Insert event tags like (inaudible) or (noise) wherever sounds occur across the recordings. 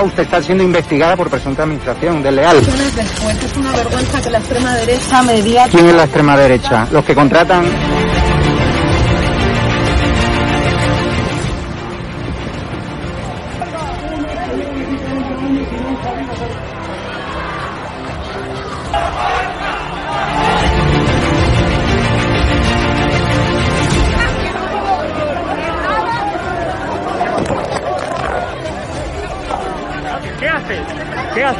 usted está siendo investigada por presunta administración desleal. Es una vergüenza que la extrema derecha media... ¿Quién es la extrema derecha? Los que contratan...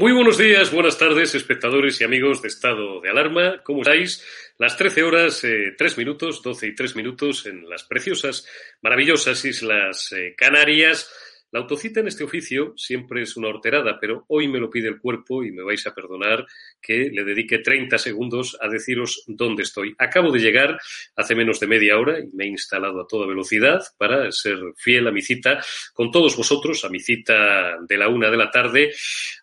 Muy buenos días, buenas tardes, espectadores y amigos de Estado de Alarma. ¿Cómo estáis? Las 13 horas, eh, 3 minutos, 12 y 3 minutos en las preciosas, maravillosas Islas eh, Canarias. La autocita en este oficio siempre es una horterada, pero hoy me lo pide el cuerpo y me vais a perdonar que le dedique 30 segundos a deciros dónde estoy. Acabo de llegar hace menos de media hora y me he instalado a toda velocidad para ser fiel a mi cita con todos vosotros, a mi cita de la una de la tarde,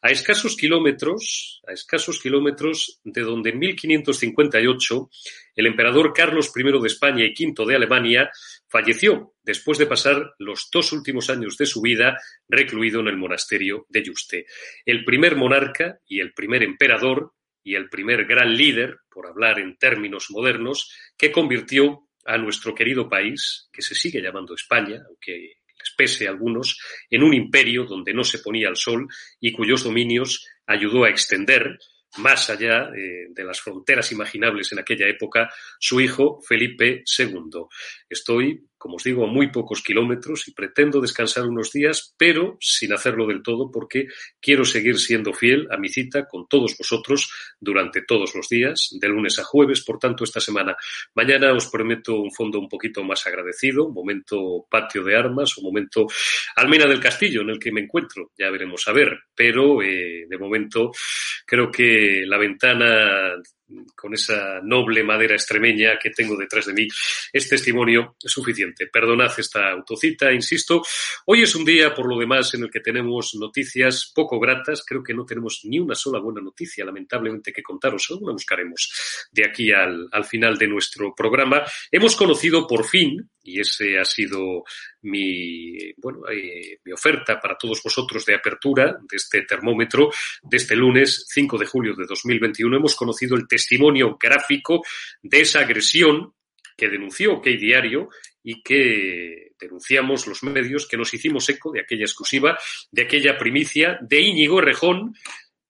a escasos kilómetros, a escasos kilómetros de donde en 1558 el emperador Carlos I de España y V de Alemania falleció después de pasar los dos últimos años de su vida recluido en el monasterio de Yuste. El primer monarca y el primer emperador y el primer gran líder, por hablar en términos modernos, que convirtió a nuestro querido país, que se sigue llamando España, aunque les pese a algunos, en un imperio donde no se ponía el sol y cuyos dominios ayudó a extender más allá eh, de las fronteras imaginables en aquella época, su hijo Felipe II. Estoy, como os digo, a muy pocos kilómetros y pretendo descansar unos días, pero sin hacerlo del todo porque quiero seguir siendo fiel a mi cita con todos vosotros durante todos los días, de lunes a jueves, por tanto, esta semana. Mañana os prometo un fondo un poquito más agradecido, momento patio de armas, un momento Almena del Castillo en el que me encuentro, ya veremos a ver, pero eh, de momento creo que la ventana con esa noble madera extremeña que tengo detrás de mí, es testimonio suficiente. Perdonad esta autocita, insisto. Hoy es un día, por lo demás, en el que tenemos noticias poco gratas. Creo que no tenemos ni una sola buena noticia, lamentablemente, que contaros. Alguna buscaremos de aquí al, al final de nuestro programa. Hemos conocido por fin, y ese ha sido mi, bueno, eh, mi oferta para todos vosotros de apertura de este termómetro de este lunes 5 de julio de 2021. Hemos conocido el testimonio gráfico de esa agresión que denunció OK Diario y que denunciamos los medios que nos hicimos eco de aquella exclusiva, de aquella primicia de Íñigo Rejón,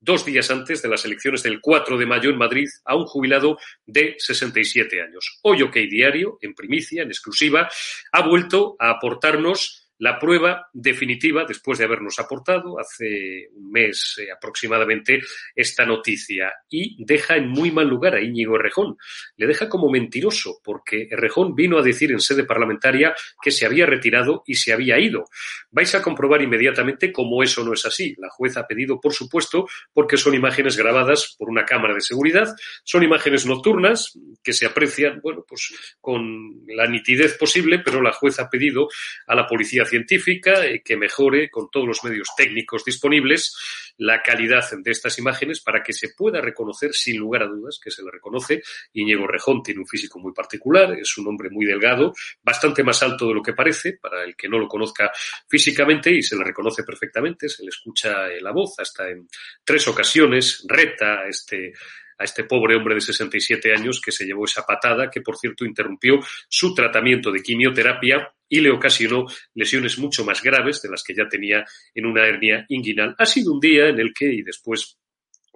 dos días antes de las elecciones del 4 de mayo en Madrid a un jubilado de 67 años. Hoy OK Diario, en primicia, en exclusiva, ha vuelto a aportarnos la prueba definitiva, después de habernos aportado hace un mes eh, aproximadamente esta noticia, y deja en muy mal lugar a Íñigo Errejón. Le deja como mentiroso, porque Errejón vino a decir en sede parlamentaria que se había retirado y se había ido. Vais a comprobar inmediatamente cómo eso no es así. La jueza ha pedido, por supuesto, porque son imágenes grabadas por una cámara de seguridad, son imágenes nocturnas que se aprecian, bueno, pues con la nitidez posible, pero la jueza ha pedido a la policía científica que mejore con todos los medios técnicos disponibles la calidad de estas imágenes para que se pueda reconocer sin lugar a dudas que se le reconoce. Íñigo Rejón tiene un físico muy particular, es un hombre muy delgado, bastante más alto de lo que parece, para el que no lo conozca físicamente y se le reconoce perfectamente, se le escucha la voz hasta en tres ocasiones, reta a este a este pobre hombre de 67 años que se llevó esa patada, que por cierto interrumpió su tratamiento de quimioterapia y le ocasionó lesiones mucho más graves de las que ya tenía en una hernia inguinal. Ha sido un día en el que, y después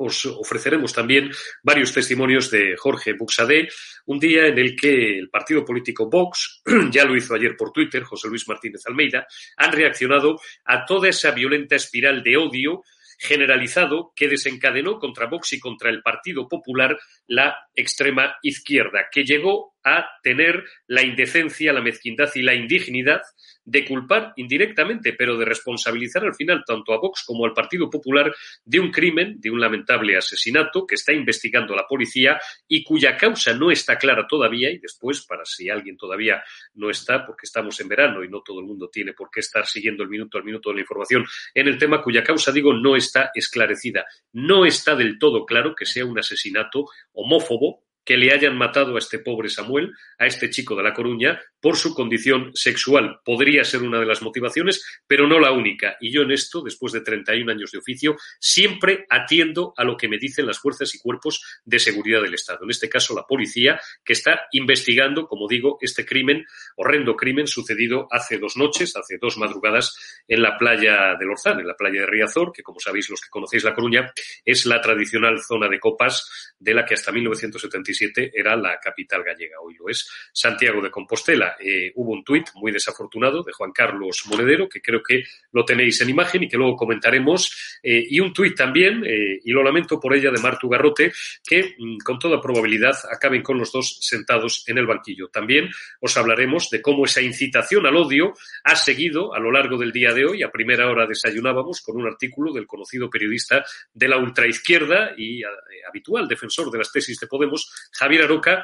os ofreceremos también varios testimonios de Jorge Buxadé, un día en el que el partido político Vox, (clears throat) ya lo hizo ayer por Twitter, José Luis Martínez Almeida, han reaccionado a toda esa violenta espiral de odio generalizado que desencadenó contra Vox y contra el Partido Popular la extrema izquierda, que llegó a tener la indecencia, la mezquindad y la indignidad de culpar indirectamente, pero de responsabilizar al final tanto a Vox como al Partido Popular de un crimen, de un lamentable asesinato que está investigando la policía y cuya causa no está clara todavía y después, para si alguien todavía no está, porque estamos en verano y no todo el mundo tiene por qué estar siguiendo el minuto al minuto de la información en el tema cuya causa, digo, no está esclarecida. No está del todo claro que sea un asesinato homófobo que le hayan matado a este pobre Samuel, a este chico de La Coruña, por su condición sexual. Podría ser una de las motivaciones, pero no la única. Y yo en esto, después de 31 años de oficio, siempre atiendo a lo que me dicen las fuerzas y cuerpos de seguridad del Estado. En este caso, la policía, que está investigando, como digo, este crimen, horrendo crimen sucedido hace dos noches, hace dos madrugadas, en la playa del Orzán, en la playa de Riazor, que como sabéis los que conocéis La Coruña, es la tradicional zona de copas de la que hasta 1977 era la capital gallega. Hoy lo es Santiago de Compostela. Eh, hubo un tuit muy desafortunado de Juan Carlos Monedero, que creo que lo tenéis en imagen y que luego comentaremos, eh, y un tuit también, eh, y lo lamento por ella, de Martu Garrote, que mm, con toda probabilidad acaben con los dos sentados en el banquillo. También os hablaremos de cómo esa incitación al odio ha seguido a lo largo del día de hoy. A primera hora desayunábamos con un artículo del conocido periodista de la ultraizquierda y habitual defensor de las tesis de Podemos, Javier Aroca,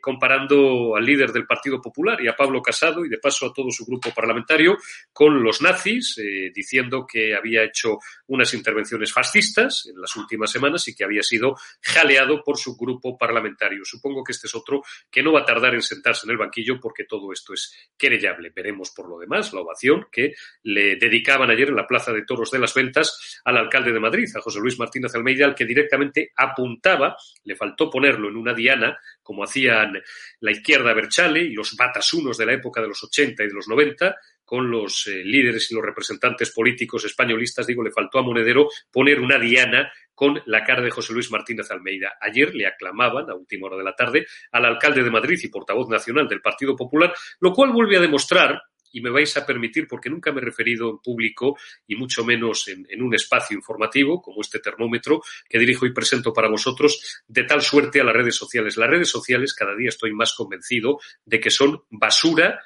comparando al líder del Partido Popular y a Pablo Casado y de paso a todo su grupo parlamentario con los nazis, eh, diciendo que había hecho unas intervenciones fascistas en las últimas semanas y que había sido jaleado por su grupo parlamentario. Supongo que este es otro que no va a tardar en sentarse en el banquillo porque todo esto es querellable. Veremos por lo demás la ovación que le dedicaban ayer en la Plaza de Toros de las Ventas al alcalde de Madrid, a José Luis Martínez Almeida, al que directamente apuntaba, le faltó en una diana, como hacían la izquierda Berchale y los batasunos de la época de los 80 y de los 90, con los eh, líderes y los representantes políticos españolistas, digo, le faltó a Monedero poner una diana con la cara de José Luis Martínez Almeida. Ayer le aclamaban, a última hora de la tarde, al alcalde de Madrid y portavoz nacional del Partido Popular, lo cual vuelve a demostrar y me vais a permitir, porque nunca me he referido en público y mucho menos en, un espacio informativo como este termómetro que dirijo y presento para vosotros, de tal suerte a las redes sociales. Las redes sociales cada día estoy más convencido de que son basura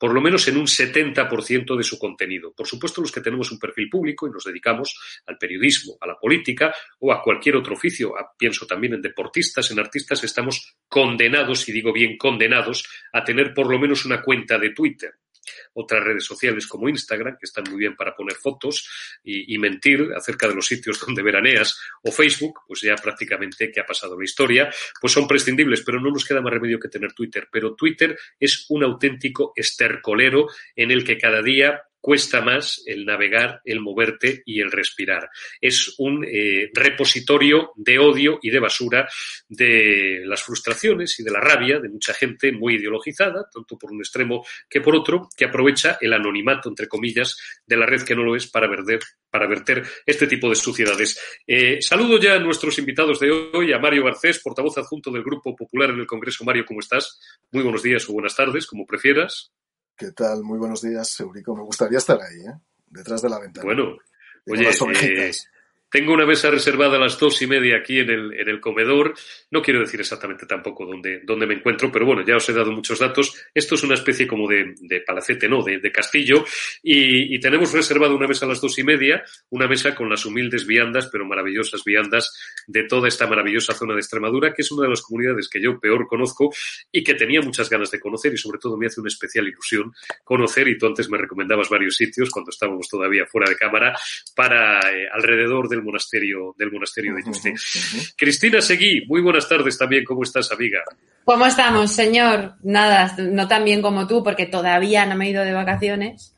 por lo menos en un 70% de su contenido. Por supuesto, los que tenemos un perfil público y nos dedicamos al periodismo, a la política o a cualquier otro oficio, pienso también en deportistas, en artistas, estamos condenados, y digo bien condenados, a tener por lo menos una cuenta de Twitter otras redes sociales como Instagram, que están muy bien para poner fotos y, mentir acerca de los sitios (laughs) donde veraneas, o Facebook, pues ya prácticamente que ha pasado la historia, pues son prescindibles, pero no nos queda más remedio que tener Twitter. Pero Twitter es un auténtico estercolero en el que cada día cuesta más el navegar, el moverte y el respirar. Es un eh, repositorio de odio y de basura de las frustraciones y de la rabia de mucha gente muy ideologizada, tanto por un extremo que por otro, que aprovecha el anonimato, entre comillas, de la red que no lo es para verter, para verter este tipo de suciedades. Eh, saludo ya a nuestros invitados de hoy, a Mario Garcés, portavoz adjunto del Grupo Popular en el Congreso. Mario, ¿cómo estás? Muy buenos días o buenas tardes, como prefieras. ¿Qué tal? Muy buenos días, Eurico. Me gustaría estar ahí, ¿eh? detrás de la ventana. Bueno, oye, eh, tengo una mesa reservada a las dos y media aquí en el, en el comedor. No quiero decir exactamente tampoco dónde, dónde me encuentro, pero bueno, ya os he dado muchos datos. Esto es una especie como de, de palacete, ¿no? De, de castillo. Y, y, tenemos reservada una mesa a las dos y media, una mesa con las humildes viandas, pero maravillosas viandas de toda esta maravillosa zona de Extremadura, que es una de las comunidades que yo peor conozco y que tenía muchas ganas de conocer y sobre todo me hace una especial ilusión conocer. Y tú antes me recomendabas varios sitios cuando estábamos todavía fuera de cámara para eh, alrededor del monasterio, del monasterio de Yuste. Uh -huh, uh -huh. Cristina Seguí, muy buenas tardes también. ¿Cómo estás, amiga? ¿Cómo estamos, señor? Nada, no tan bien como tú, porque todavía no me he ido de vacaciones.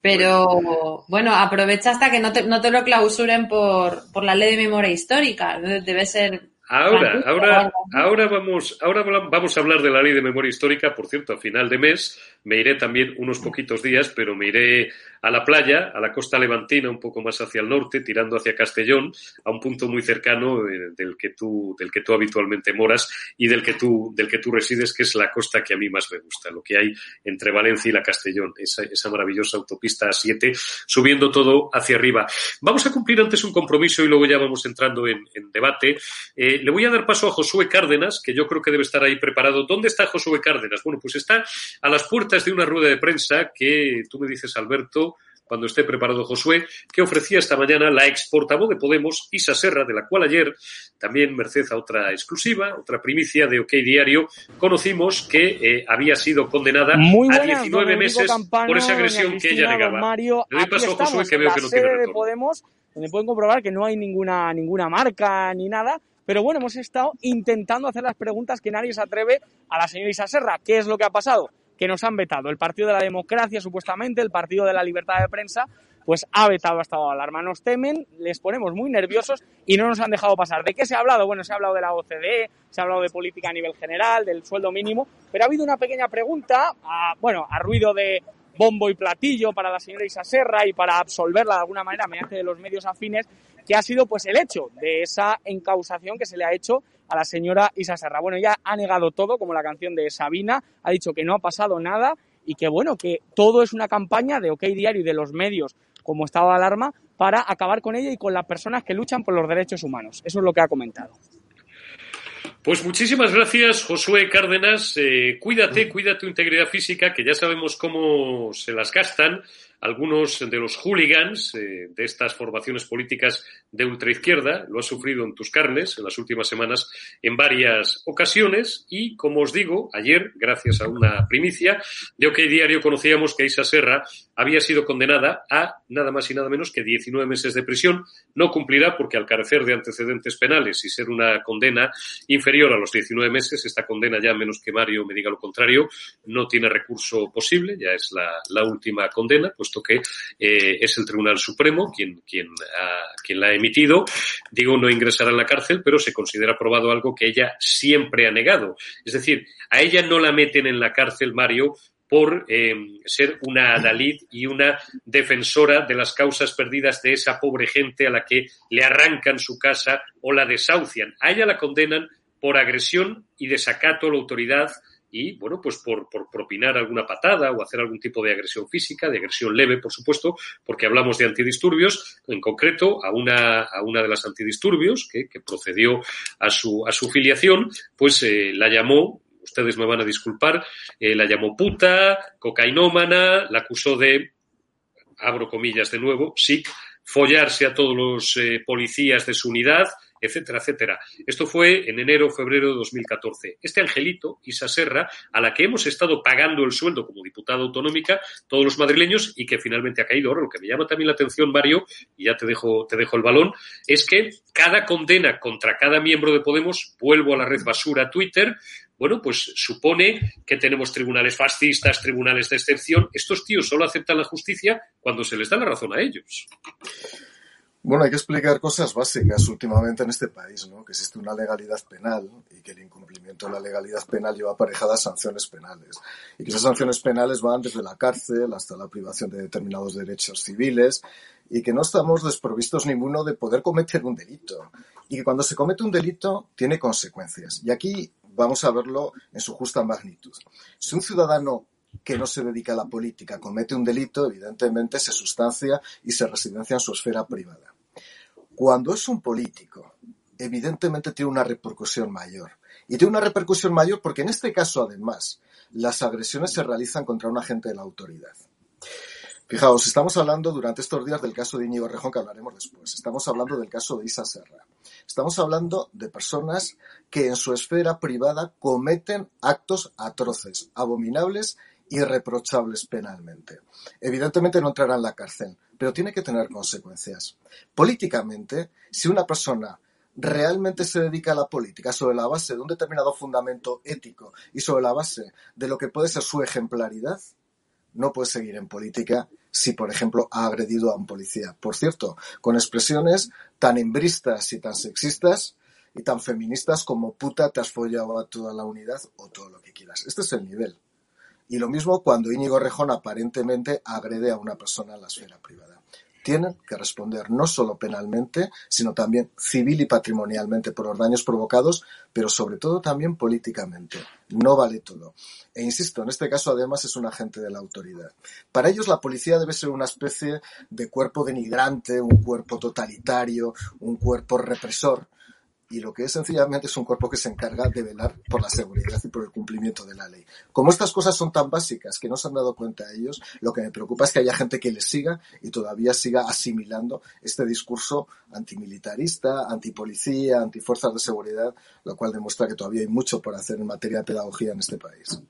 Pero bueno, bueno aprovecha hasta que no te, no te lo clausuren por, por la ley de memoria histórica. Debe ser Ahora, ahora, ahora vamos, ahora vamos a hablar de la ley de memoria histórica. Por cierto, a final de mes me iré también unos poquitos días, pero me iré a la playa, a la costa levantina, un poco más hacia el norte, tirando hacia Castellón, a un punto muy cercano eh, del que tú, del que tú habitualmente moras y del que tú, del que tú resides, que es la costa que a mí más me gusta, lo que hay entre Valencia y la Castellón, esa, esa maravillosa autopista A7, subiendo todo hacia arriba. Vamos a cumplir antes un compromiso y luego ya vamos entrando en, en debate. Eh, le voy a dar paso a Josué Cárdenas, que yo creo que debe estar ahí preparado. ¿Dónde está Josué Cárdenas? Bueno, pues está a las puertas de una rueda de prensa que tú me dices, Alberto, cuando esté preparado Josué, que ofrecía esta mañana la ex portavoz de Podemos, Isa Serra, de la cual ayer, también merced a otra exclusiva, otra primicia de OK Diario, conocimos que eh, había sido condenada Muy buenas, a 19 meses Campano, por esa agresión que ella negaba. Mario, Le doy paso a Josué que veo que no tiene de Podemos, donde pueden comprobar que no hay ninguna, ninguna marca ni nada, pero bueno, hemos estado intentando hacer las preguntas que nadie se atreve a la señora Isa Serra. ¿Qué es lo que ha pasado? Que nos han vetado. El Partido de la Democracia, supuestamente, el Partido de la Libertad de Prensa, pues ha vetado a estado alarma. Nos temen, les ponemos muy nerviosos y no nos han dejado pasar. ¿De qué se ha hablado? Bueno, se ha hablado de la OCDE, se ha hablado de política a nivel general, del sueldo mínimo, pero ha habido una pequeña pregunta, a, bueno, a ruido de bombo y platillo para la señora Isa Serra y para absolverla de alguna manera mediante los medios afines, que ha sido pues el hecho de esa encausación que se le ha hecho a la señora Isa Serra. Bueno, ella ha negado todo, como la canción de Sabina, ha dicho que no ha pasado nada y que bueno, que todo es una campaña de OK Diario y de los medios como estado de alarma para acabar con ella y con las personas que luchan por los derechos humanos. Eso es lo que ha comentado. Pues muchísimas gracias, Josué Cárdenas. Eh, cuídate, cuida tu integridad física, que ya sabemos cómo se las gastan algunos de los hooligans eh, de estas formaciones políticas de ultraizquierda. Lo has sufrido en tus carnes en las últimas semanas en varias ocasiones y, como os digo, ayer, gracias a una primicia de OK Diario, conocíamos que Isa Serra había sido condenada a nada más y nada menos que 19 meses de prisión. No cumplirá porque al carecer de antecedentes penales y ser una condena inferior a los 19 meses, esta condena ya, menos que Mario me diga lo contrario, no tiene recurso posible, ya es la, la última condena, puesto que eh, es el Tribunal Supremo quien, quien, ha, quien la ha emitido. Digo, no ingresará en la cárcel, pero se considera probado algo que ella siempre ha negado. Es decir, a ella no la meten en la cárcel, Mario, por eh, ser una adalid y una defensora de las causas perdidas de esa pobre gente a la que le arrancan su casa o la desahucian. A ella la condenan por agresión y desacato a la autoridad y, bueno, pues por, por, propinar alguna patada o hacer algún tipo de agresión física, de agresión leve, por supuesto, porque hablamos de antidisturbios, en concreto a una, a una de las antidisturbios que, que procedió a su, a su filiación, pues eh, la llamó ustedes me van a disculpar, eh, la llamó puta, cocainómana, la acusó de, abro comillas de nuevo, sí, follarse a todos los eh, policías de su unidad, etcétera, etcétera. Esto fue en enero, febrero de 2014. Este angelito, Isa Serra, a la que hemos estado pagando el sueldo como diputada autonómica, todos los madrileños, y que finalmente ha caído. Ahora, lo que me llama también la atención, Mario, y ya te dejo, te dejo el balón, es que cada condena contra cada miembro de Podemos, vuelvo a la red basura Twitter, bueno, pues supone que tenemos tribunales fascistas, tribunales de excepción. Estos tíos solo aceptan la justicia cuando se les da la razón a ellos. Bueno, hay que explicar cosas básicas últimamente en este país, ¿no? Que existe una legalidad penal y que el incumplimiento de la legalidad penal lleva aparejadas sanciones penales. Y que esas sanciones penales van desde la cárcel hasta la privación de determinados derechos civiles y que no estamos desprovistos ninguno de poder cometer un delito. Y que cuando se comete un delito tiene consecuencias. Y aquí vamos a verlo en su justa magnitud. Si un ciudadano que no se dedica a la política comete un delito, evidentemente se sustancia y se residencia en su esfera privada. Cuando es un político, evidentemente tiene una repercusión mayor. Y tiene una repercusión mayor porque en este caso, además, las agresiones se realizan contra un agente de la autoridad. Fijaos, estamos hablando durante estos días del caso de Íñigo Rejón, que hablaremos después. Estamos hablando del caso de Isa Serra. Estamos hablando de personas que en su esfera privada cometen actos atroces, abominables irreprochables penalmente. Evidentemente no entrará en la cárcel, pero tiene que tener consecuencias. Políticamente, si una persona realmente se dedica a la política sobre la base de un determinado fundamento ético y sobre la base de lo que puede ser su ejemplaridad, no puede seguir en política si, por ejemplo, ha agredido a un policía. Por cierto, con expresiones tan embristas y tan sexistas y tan feministas como puta, te has follado a toda la unidad o todo lo que quieras. Este es el nivel. Y lo mismo cuando Íñigo Rejón aparentemente agrede a una persona en la esfera privada. Tienen que responder no solo penalmente, sino también civil y patrimonialmente por los daños provocados, pero sobre todo también políticamente. No vale todo. E insisto, en este caso además es un agente de la autoridad. Para ellos la policía debe ser una especie de cuerpo denigrante, un cuerpo totalitario, un cuerpo represor y lo que es sencillamente es un cuerpo que se encarga de velar por la seguridad y por el cumplimiento de la ley. Como estas cosas son tan básicas que no se han dado cuenta ellos, lo que me preocupa es que haya gente que les siga y todavía siga asimilando este discurso antimilitarista, antipolicía, antifuerzas de seguridad, lo cual demuestra que todavía hay mucho por hacer en materia de pedagogía en este país.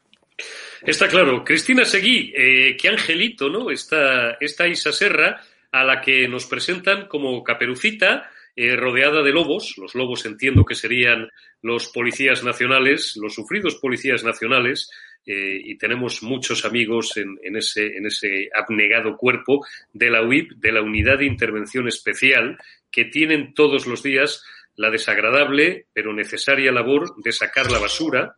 Está claro. Cristina Seguí, eh, qué angelito, ¿no? Esta, esta Isa Serra, a la que nos presentan como caperucita, eh, rodeada de lobos. Los lobos entiendo que serían los policías nacionales, los sufridos policías nacionales, eh, y tenemos muchos amigos en, en, ese, en ese abnegado cuerpo de la UIP, de la Unidad de Intervención Especial, que tienen todos los días la desagradable pero necesaria labor de sacar la basura,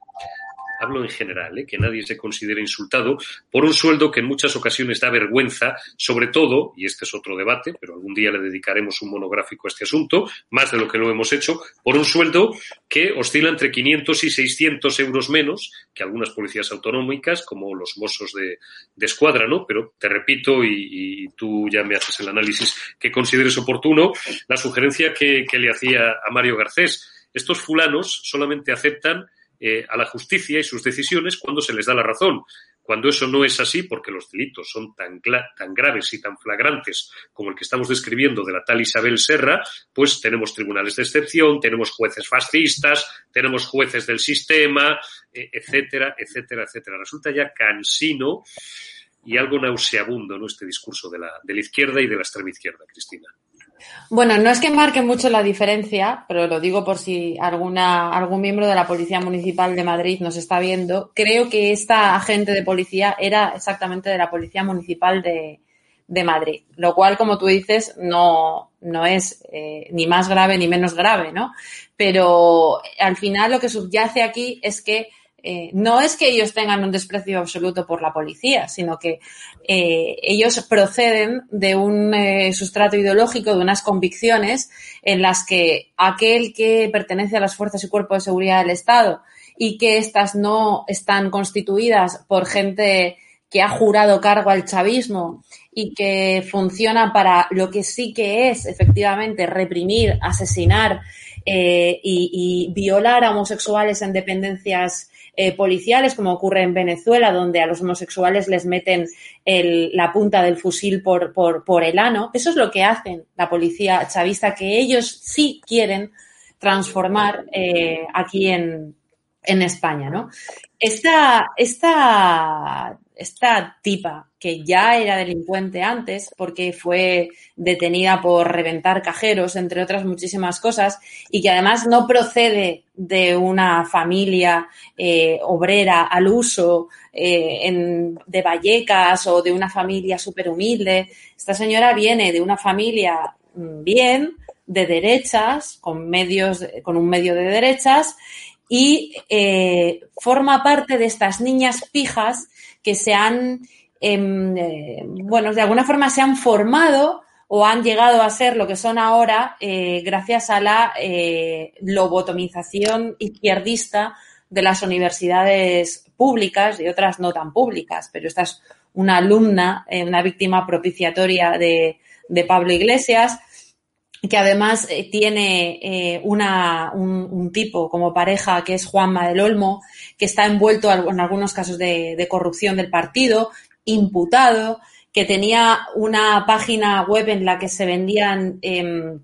hablo en general, ¿eh? que nadie se considere insultado, por un sueldo que en muchas ocasiones da vergüenza, sobre todo, y este es otro debate, pero algún día le dedicaremos un monográfico a este asunto, más de lo que lo hemos hecho, por un sueldo que oscila entre 500 y 600 euros menos que algunas policías autonómicas, como los mozos de, escuadra, ¿no? Pero te repito, y, y, tú ya me haces el análisis que consideres oportuno, la sugerencia que, que le hacía a Mario Garcés. Estos fulanos solamente aceptan eh, a la justicia y sus decisiones cuando se les da la razón. Cuando eso no es así, porque los delitos son tan, tan graves y tan flagrantes como el que estamos describiendo de la tal Isabel Serra, pues tenemos tribunales de excepción, tenemos jueces fascistas, tenemos jueces del sistema, eh, etcétera, etcétera, etcétera. Resulta ya cansino y algo nauseabundo ¿no? este discurso de la, de la izquierda y de la extrema izquierda, Cristina. Bueno, no es que marque mucho la diferencia, pero lo digo por si alguna, algún miembro de la Policía Municipal de Madrid nos está viendo. Creo que esta agente de policía era exactamente de la Policía Municipal de, de Madrid, lo cual, como tú dices, no, no es eh, ni más grave ni menos grave, ¿no? Pero al final lo que subyace aquí es que eh, no es que ellos tengan un desprecio absoluto por la policía, sino que eh, ellos proceden de un eh, sustrato ideológico, de unas convicciones en las que aquel que pertenece a las fuerzas y cuerpos de seguridad del Estado y que éstas no están constituidas por gente que ha jurado cargo al chavismo y que funciona para lo que sí que es efectivamente reprimir, asesinar y, y, violar a homosexuales en dependencias eh, policiales, como ocurre en Venezuela, donde a los homosexuales les meten la punta del fusil por, por, por el ano. Eso es lo que hacen la policía chavista, que ellos sí quieren transformar eh, aquí en, en España, ¿no? Esta, esta esta tipa, que ya era delincuente antes, porque fue detenida por reventar cajeros, entre otras muchísimas cosas, y que además no procede de una familia eh, obrera al uso eh, de Vallecas o de una familia súper humilde. Esta señora viene de una familia mm, bien, de derechas, con medios, con un medio de derechas, y eh, forma parte de estas niñas pijas que se han, em, eh, bueno, de alguna forma se han formado o han llegado a ser lo que son ahora eh, gracias a la lobotomización izquierdista de las universidades públicas y otras no tan públicas, pero esta es una alumna, una víctima propiciatoria de Pablo Iglesias, que además eh, tiene eh, una, un, un, tipo como pareja que es Juanma del Olmo, que está envuelto en algunos casos de, corrupción del partido, imputado, que tenía una página web en la que se vendían, eh,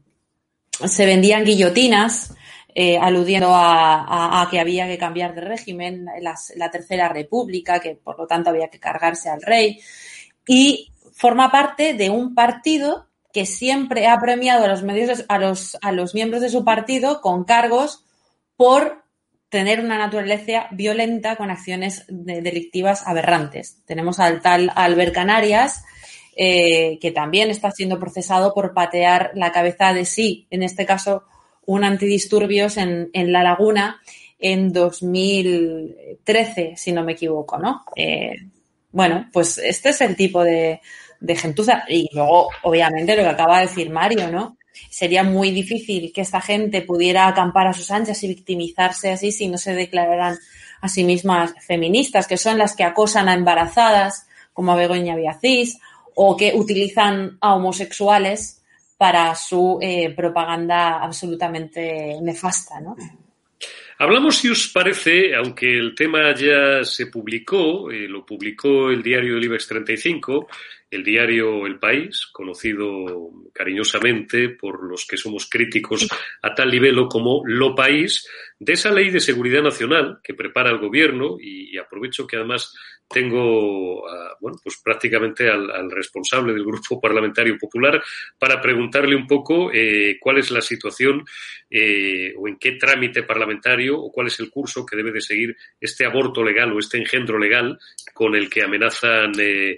se vendían guillotinas, eh, aludiendo a, a, a, que había que cambiar de régimen, las, la Tercera República, que por lo tanto había que cargarse al rey, y forma parte de un partido que siempre ha premiado a los medios, a los, a los miembros de su partido con cargos por tener una naturaleza violenta con acciones de, delictivas aberrantes. Tenemos al tal Albert Canarias, eh, que también está siendo procesado por patear la cabeza de sí, en este caso un antidisturbios en, en La Laguna en 2013, si no me equivoco, ¿no? Eh, bueno, pues este es el tipo de, de gentuza. Y luego, obviamente, lo que acaba de decir Mario, ¿no? Sería muy difícil que esta gente pudiera acampar a sus anchas y victimizarse así si no se declararan a sí mismas feministas, que son las que acosan a embarazadas, como a Begoña Viacís, o que utilizan a homosexuales para su eh, propaganda absolutamente nefasta, ¿no? Hablamos, si os parece, aunque el tema ya se publicó, eh, lo publicó el diario IBEX 35, el diario El País, conocido cariñosamente por los que somos críticos a tal nivel como Lo País, de esa ley de seguridad nacional que prepara el gobierno y, aprovecho que además tengo, a, bueno, pues prácticamente al, al, responsable del Grupo (laughs) Parlamentario Popular para preguntarle un poco eh, cuál es la situación eh, o en qué trámite parlamentario o cuál es el curso que debe de seguir este aborto legal o este engendro legal con el que amenazan eh,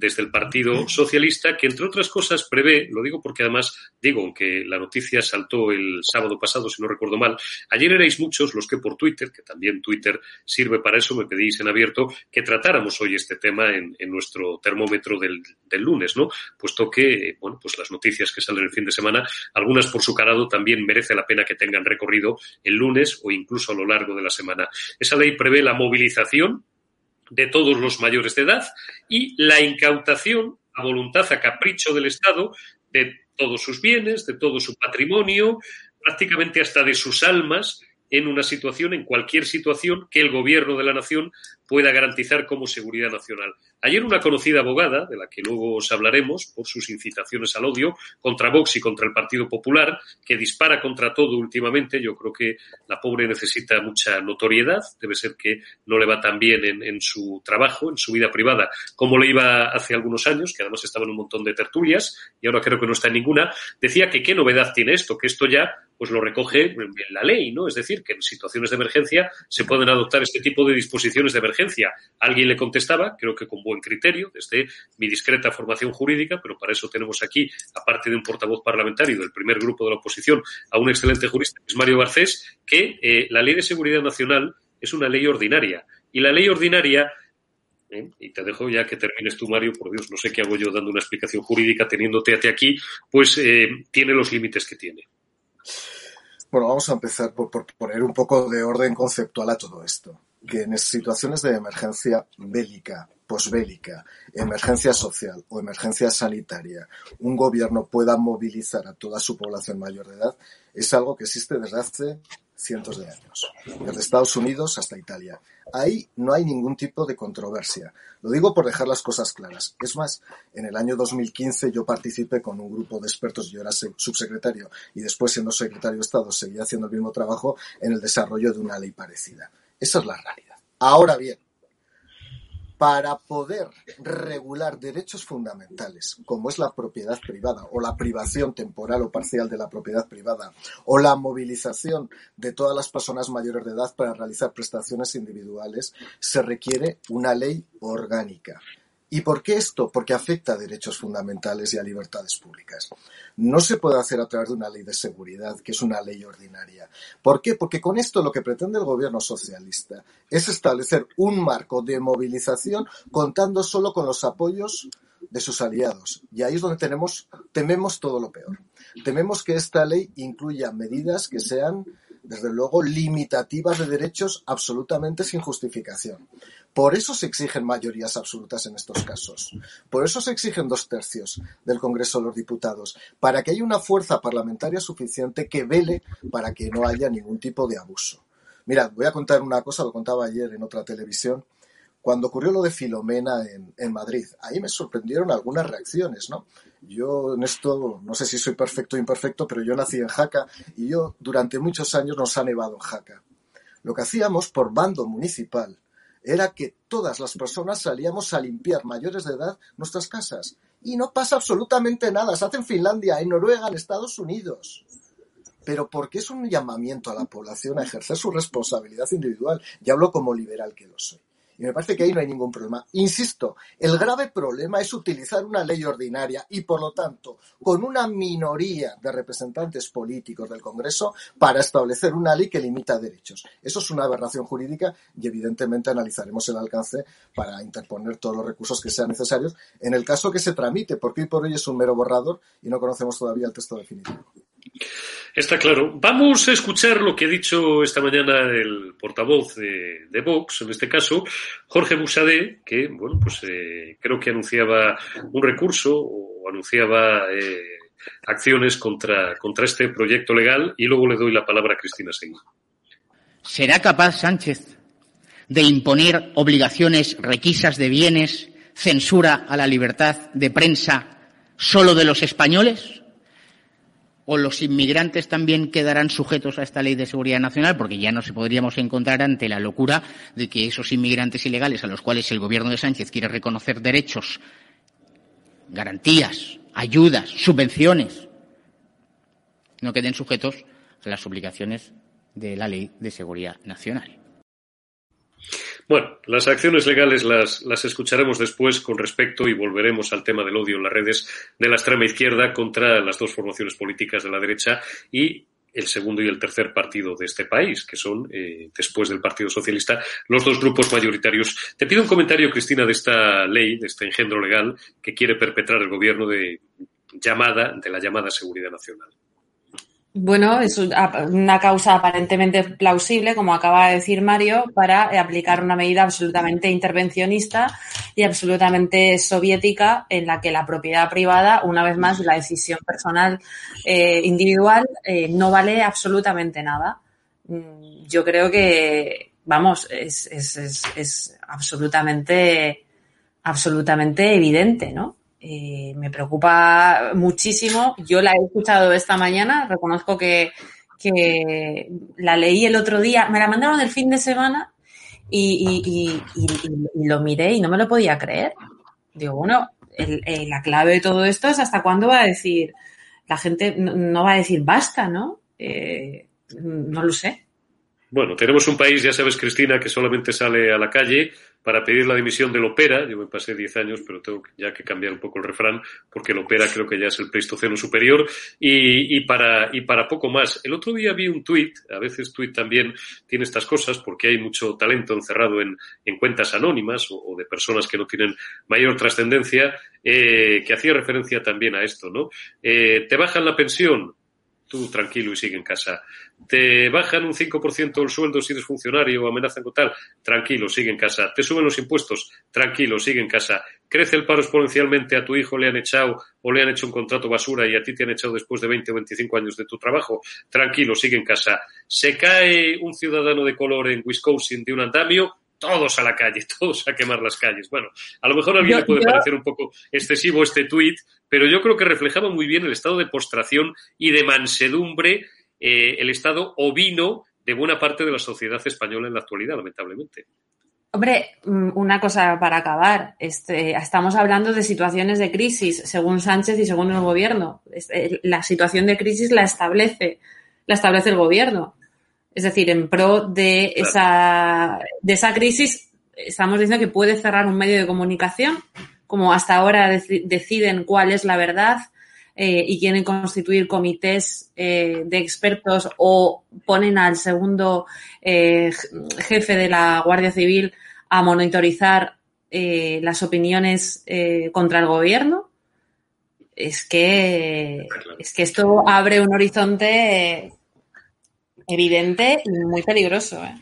desde el Partido Socialista, que entre otras cosas prevé, lo digo porque además digo que la noticia saltó el sábado pasado, si no recuerdo mal, ayer erais muchos los que por Twitter, que también Twitter sirve para eso, me pedís en abierto, que tratáramos hoy este tema en, en nuestro termómetro del, del, lunes, ¿no? Puesto que, bueno, pues las noticias que salen el fin de semana, algunas por su calado también merece la pena que tengan recorrido el lunes o incluso a lo largo de la semana. Esa ley prevé la movilización de todos los mayores de edad y la incautación a voluntad, a capricho del Estado, de todos sus bienes, de todo su patrimonio, prácticamente hasta de sus almas, en una situación, en cualquier situación que el gobierno de la nación pueda garantizar como seguridad nacional. Ayer una conocida abogada, de la que luego os hablaremos, por sus incitaciones al odio, contra Vox y contra el Partido Popular, que dispara contra todo últimamente, yo creo que la pobre necesita mucha notoriedad, debe ser que no le va tan bien en, su trabajo, en su vida privada, como le iba hace algunos años, que además estaba en un montón de tertulias, y ahora creo que no está en ninguna, decía que qué novedad tiene esto, que esto ya pues lo recoge en la ley, ¿no? Es decir, que en situaciones de emergencia se pueden adoptar este tipo de disposiciones de emergencia. Alguien le contestaba, creo que con buen criterio, desde mi discreta formación jurídica, pero para eso tenemos aquí, aparte de un portavoz parlamentario del primer grupo de la oposición, a un excelente jurista, que es Mario Garcés, que eh, la Ley de Seguridad Nacional es una ley ordinaria. Y la ley ordinaria ¿Eh? y te dejo ya que termines tú, Mario, por Dios, no sé qué hago yo dando una explicación jurídica teniéndote a aquí, pues eh, tiene los límites que tiene. Bueno, vamos a empezar por, por, poner un poco de orden conceptual a todo esto. Que en situaciones de emergencia bélica, posbélica, emergencia social o emergencia sanitaria, un gobierno pueda movilizar a toda su población mayor de edad es algo que existe desde hace cientos de años, desde Estados Unidos hasta Italia. Ahí no hay ningún tipo de controversia. Lo digo por dejar las cosas claras. Es más, en el año 2015 yo participé con un grupo de expertos, yo era subsecretario y después siendo secretario de Estado seguía haciendo el mismo trabajo en el desarrollo de una ley parecida. Esa es la realidad. Ahora bien, para poder regular derechos fundamentales, como es la propiedad privada o la privación temporal o parcial de la propiedad privada o la movilización de todas las personas mayores de edad para realizar prestaciones individuales, se requiere una ley orgánica. ¿Y por qué esto? Porque afecta a derechos fundamentales y a libertades públicas. No se puede hacer a través de una ley de seguridad, que es una ley ordinaria. ¿Por qué? Porque con esto lo que pretende el gobierno socialista es establecer un marco de movilización contando solo con los apoyos de sus aliados. Y ahí es donde tenemos, tememos todo lo peor. Tememos que esta ley incluya medidas que sean, desde luego, limitativas de derechos absolutamente sin justificación. Por eso se exigen mayorías absolutas en estos casos. Por eso se exigen dos tercios del Congreso de los Diputados, para que haya una fuerza parlamentaria suficiente que vele para que no haya ningún tipo de abuso. Mirad, voy a contar una cosa, lo contaba ayer en otra televisión. Cuando ocurrió lo de Filomena en, Madrid, ahí me sorprendieron algunas reacciones, ¿no? Yo en esto, no sé si soy perfecto o imperfecto, pero yo nací en Jaca y yo durante muchos años nos ha nevado en Jaca. Lo que hacíamos por bando municipal era que todas las personas salíamos a limpiar mayores de edad nuestras casas. Y no pasa absolutamente nada. Se hace en Finlandia, en Noruega, en Estados Unidos. Pero porque es un llamamiento a la población a ejercer su responsabilidad individual. Y hablo como liberal que lo soy. Y me parece que ahí no hay ningún problema. Insisto, el grave problema es utilizar una ley ordinaria y, por lo tanto, con una minoría de representantes políticos del Congreso para establecer una ley que limita derechos. Eso es una aberración jurídica y, evidentemente, analizaremos el alcance para interponer todos los recursos que sean necesarios en el caso que se tramite, porque hoy por hoy es un mero borrador y no conocemos todavía el texto definitivo. Está claro. Vamos a escuchar lo que ha dicho esta mañana el portavoz de, Vox, en este caso, Jorge Busadé, que, bueno, pues eh, creo que anunciaba un recurso o anunciaba eh, acciones contra, contra este proyecto legal y luego le doy la palabra a Cristina Seguí. ¿Será capaz Sánchez de imponer obligaciones requisas de bienes, censura a la libertad de prensa solo de los españoles? O los inmigrantes también quedarán sujetos a esta ley de seguridad nacional, porque ya no se podríamos encontrar ante la locura de que esos inmigrantes ilegales a los cuales el gobierno de Sánchez quiere reconocer derechos, garantías, ayudas, subvenciones, no queden sujetos a las obligaciones de la ley de seguridad nacional. Bueno, las acciones legales las, escucharemos después con respecto y volveremos al tema del odio en las redes de la extrema izquierda contra las dos formaciones políticas de la derecha y el segundo y el tercer partido de este país, que son, eh, después del Partido Socialista, los dos grupos mayoritarios. Te pido un comentario, Cristina, de esta ley, de este engendro legal que quiere perpetrar el gobierno de llamada, de la llamada seguridad nacional. Bueno, es una causa aparentemente plausible, como acaba de decir Mario, para aplicar una medida absolutamente intervencionista y absolutamente soviética en la que la propiedad privada, una vez más, la decisión personal eh, individual, eh, no vale absolutamente nada. Mm, yo creo que, vamos, es, es, es, es absolutamente, absolutamente evidente, ¿no? Eh, me preocupa muchísimo. Yo la he escuchado esta mañana, reconozco que, que, la leí el otro día, me la mandaron el fin de semana y, y, lo miré y no me lo podía creer. Digo, bueno, el, el, la clave de todo esto es hasta cuándo va a decir, la gente no, no va a decir basta, ¿no? Eh, no lo sé. Bueno, tenemos un país, ya sabes, Cristina, que solamente sale a la calle para pedir la dimisión del Opera. Yo me pasé 10 años, pero tengo ya que cambiar un poco el refrán, porque el Opera creo que ya es el Pleistoceno superior, y, y, para, y para poco más. El otro día vi un tuit, a veces tuit también tiene estas cosas, porque hay mucho talento encerrado en, en cuentas anónimas o, o, de personas que no tienen mayor trascendencia, eh, que hacía referencia también a esto, ¿no? Eh, te bajan la pensión, tú tranquilo y sigue en casa. Te bajan un 5% el sueldo si eres funcionario o amenazan con tal, tranquilo, sigue en casa. Te suben los impuestos, tranquilo, sigue en casa. Crece el paro exponencialmente, a tu hijo le han echado o le han hecho un contrato basura y a ti te han echado después de 20 o 25 años de tu trabajo, tranquilo, sigue en casa. Se cae un ciudadano de color en Wisconsin de un andamio, todos a la calle, (laughs) todos a quemar las calles. Bueno, a lo mejor a alguien yo, le puede yo... parecer un poco excesivo este tuit, pero yo creo que reflejaba muy bien el estado de postración y de mansedumbre, eh, el estado ovino de buena parte de la sociedad española en la actualidad, lamentablemente. Hombre, mm, una cosa para acabar. Este, estamos hablando de situaciones de crisis, según Sánchez y según el gobierno. Este, la situación de crisis la establece, la establece el gobierno. Es decir, en pro de esa, de esa crisis, estamos diciendo que puede cerrar un medio de comunicación, como hasta ahora deciden cuál es la verdad eh, y quieren constituir comités eh, de expertos o ponen al segundo eh, jefe de la Guardia Civil a monitorizar las opiniones contra el gobierno. Es que, es que esto abre un horizonte evidente y muy peligroso. ¿eh?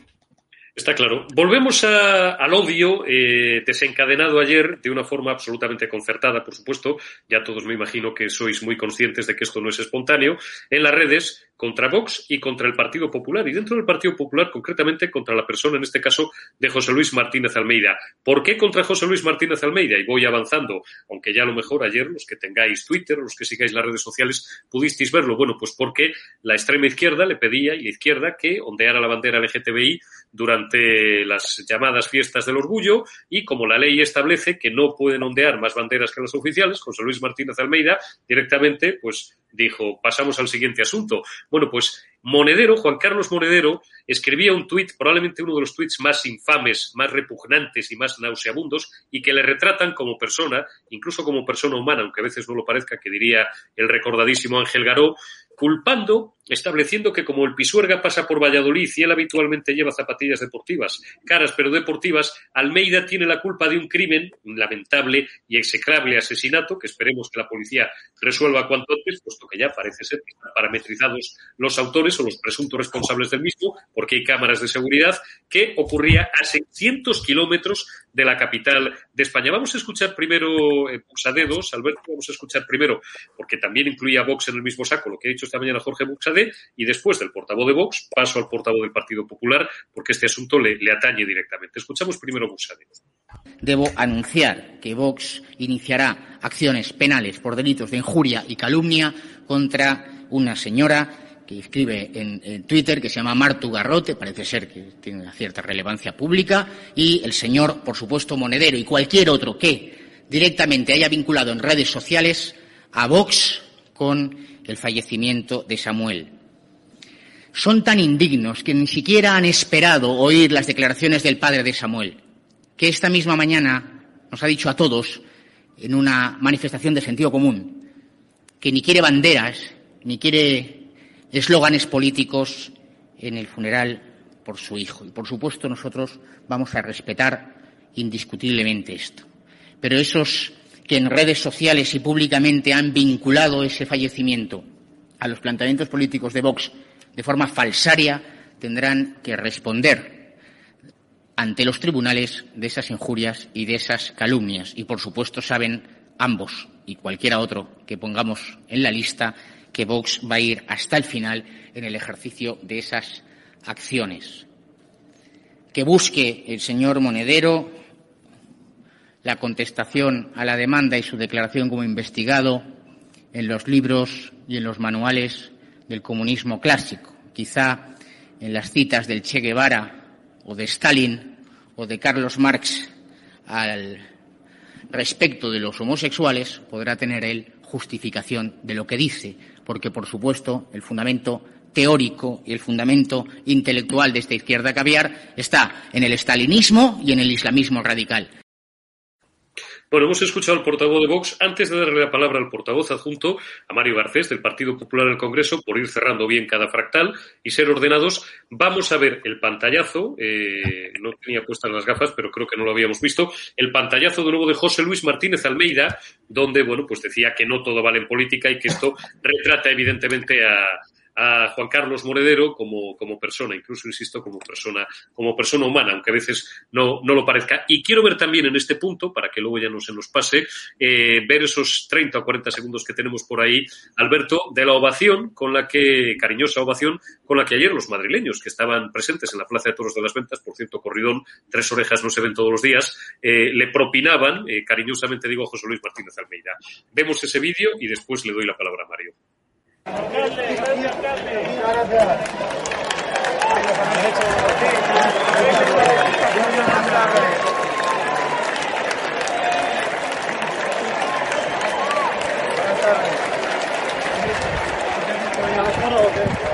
Está claro. Volvemos al odio eh, desencadenado ayer de una forma absolutamente concertada, por supuesto. Ya todos me imagino que sois muy conscientes de que esto no es espontáneo. En las redes contra Vox y contra el Partido Popular. Y dentro del Partido Popular, concretamente, contra la persona, en este caso, de José Luis Martínez Almeida. ¿Por qué contra José Luis Martínez Almeida? Y voy avanzando, aunque ya a lo mejor ayer los que tengáis Twitter, los que sigáis las redes sociales, pudisteis verlo. Bueno, pues porque la extrema izquierda le pedía, y la izquierda, que ondeara la bandera LGTBI durante las llamadas fiestas del orgullo y como la ley establece que no pueden ondear más banderas que las oficiales, José Luis Martínez Almeida directamente pues dijo, pasamos al siguiente asunto. Bueno, pues Monedero, Juan Carlos Monedero, escribía un tuit, probablemente uno de los tuits más infames, más repugnantes y más nauseabundos, y que le retratan como persona, incluso como persona humana, aunque a veces no lo parezca, que diría el recordadísimo Ángel Garó, culpando, estableciendo que como el Pisuerga pasa por Valladolid y él habitualmente lleva zapatillas deportivas, caras pero deportivas, Almeida tiene la culpa de un crimen, un lamentable y execrable asesinato, que esperemos que la policía resuelva cuanto antes, puesto que ya parece ser que están parametrizados los autores o los presuntos responsables del mismo, porque hay cámaras de seguridad, que ocurría a 600 kilómetros de la capital de España. Vamos a escuchar primero eh, Buxadedos, Alberto, vamos a escuchar primero, porque también incluía Vox en el mismo saco, lo que ha dicho esta mañana Jorge Y después del portavoz de Vox paso al portavoz del Partido Popular, porque este asunto le, atañe directamente. Escuchamos primero Buxade. Debo anunciar que Vox iniciará acciones penales por delitos de injuria y calumnia contra una señora que escribe en, Twitter, que se llama Martu Garrote, parece ser que tiene una cierta relevancia pública, y el señor, por supuesto, Monedero y cualquier otro que directamente haya vinculado en redes sociales a Vox con el fallecimiento de Samuel. Son tan indignos que ni siquiera han esperado oír las declaraciones del padre de Samuel, que esta misma mañana nos ha dicho a todos, en una manifestación de sentido común, que ni quiere banderas, ni quiere eslóganes políticos en el funeral por su hijo. Y, por supuesto, nosotros vamos a respetar indiscutiblemente esto. Pero esos que en redes sociales y públicamente han vinculado ese fallecimiento a los planteamientos políticos de Vox de forma falsaria tendrán que responder ante los tribunales de esas injurias y de esas calumnias. Y, por supuesto, saben ambos y cualquiera otro que pongamos en la lista que Vox va a ir hasta el final en el ejercicio de esas acciones. Que busque el señor Monedero la contestación a la demanda y su declaración como investigado en los libros y en los manuales del comunismo clásico, quizá en las citas del Che Guevara o de Stalin o de Carlos Marx al respecto de los homosexuales, podrá tener él justificación de lo que dice, porque, por supuesto, el fundamento teórico y el fundamento intelectual de esta izquierda caviar está en el estalinismo y en el islamismo radical. Bueno, hemos escuchado al portavoz de Vox. Antes de darle la palabra al portavoz adjunto, a Mario Garcés, del Partido Popular del Congreso, por ir cerrando bien cada fractal y ser ordenados, vamos a ver el pantallazo. Eh, no tenía puestas las gafas, pero creo que no lo habíamos visto. El pantallazo de nuevo de José Luis Martínez Almeida, donde, bueno, pues decía que no todo vale en política y que esto retrata evidentemente a, a Juan Carlos Monedero como, como persona, incluso insisto, como persona, como persona humana, aunque a veces no, no lo parezca. Y quiero ver también en este punto, para que luego ya no se nos pase, eh, ver esos 30 o 40 segundos que tenemos por ahí, Alberto, de la ovación con la que, cariñosa ovación, con la que ayer los madrileños que estaban presentes en la Plaza de Toros de las Ventas, por cierto, corridón, tres orejas no se ven todos los días, eh, le propinaban, eh, cariñosamente digo, José Luis Martínez Almeida. Vemos ese vídeo y después le doy la palabra a Mario. Mario,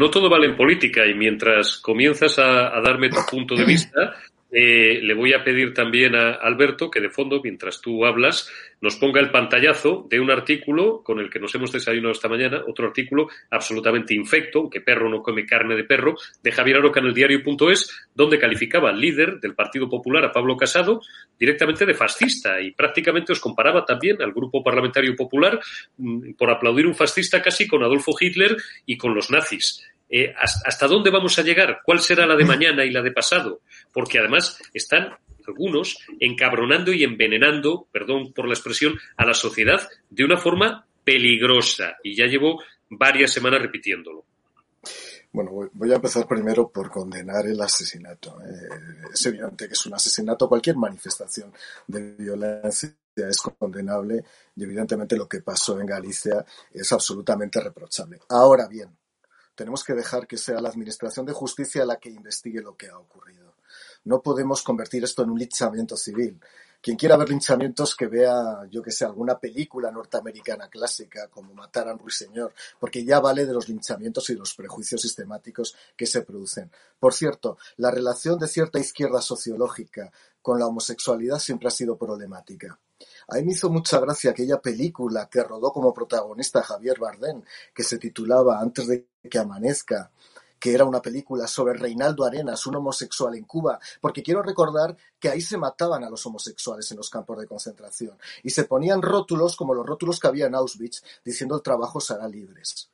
no todo vale en política y mientras comienzas a, darme tu punto de vista, eh, le voy a pedir también a Alberto que de fondo, mientras tú hablas, nos ponga el pantallazo de un artículo con el que nos hemos desayunado esta mañana, otro artículo absolutamente infecto, aunque perro no come carne de perro, de Javier Aroca en el diario.es, donde calificaba al líder del Partido Popular, a Pablo Casado, directamente de fascista y prácticamente os comparaba también al Grupo Parlamentario Popular mm, por aplaudir un fascista casi con Adolfo Hitler y con los nazis. Eh, ¿Hasta dónde vamos a llegar? ¿Cuál será la de (laughs) mañana y la de pasado? Porque además están algunos encabronando y envenenando, perdón por la expresión, a la sociedad de una forma peligrosa. Y ya llevo varias semanas repitiéndolo. Bueno, voy a empezar primero por condenar el asesinato. Eh, es evidente que es un asesinato. Cualquier manifestación de violencia es condenable y evidentemente lo que pasó en Galicia es absolutamente reprochable. Ahora bien, tenemos que dejar que sea la Administración de Justicia la que investigue lo que ha ocurrido. No podemos convertir esto en un linchamiento civil. Quien quiera ver linchamientos, que vea, yo que sé, alguna película norteamericana clásica, como Matar a un ruiseñor, porque ya vale de los linchamientos y los prejuicios sistemáticos que se producen. Por cierto, la relación de cierta izquierda sociológica con la homosexualidad siempre ha sido problemática. A mí me hizo mucha gracia aquella película que rodó como protagonista Javier Bardem, que se titulaba Antes de que amanezca, que era una película sobre Reinaldo Arenas, un homosexual en Cuba, porque quiero recordar que ahí se mataban a los homosexuales en los campos de concentración y se ponían rótulos como los rótulos que había en Auschwitz diciendo el trabajo será libres.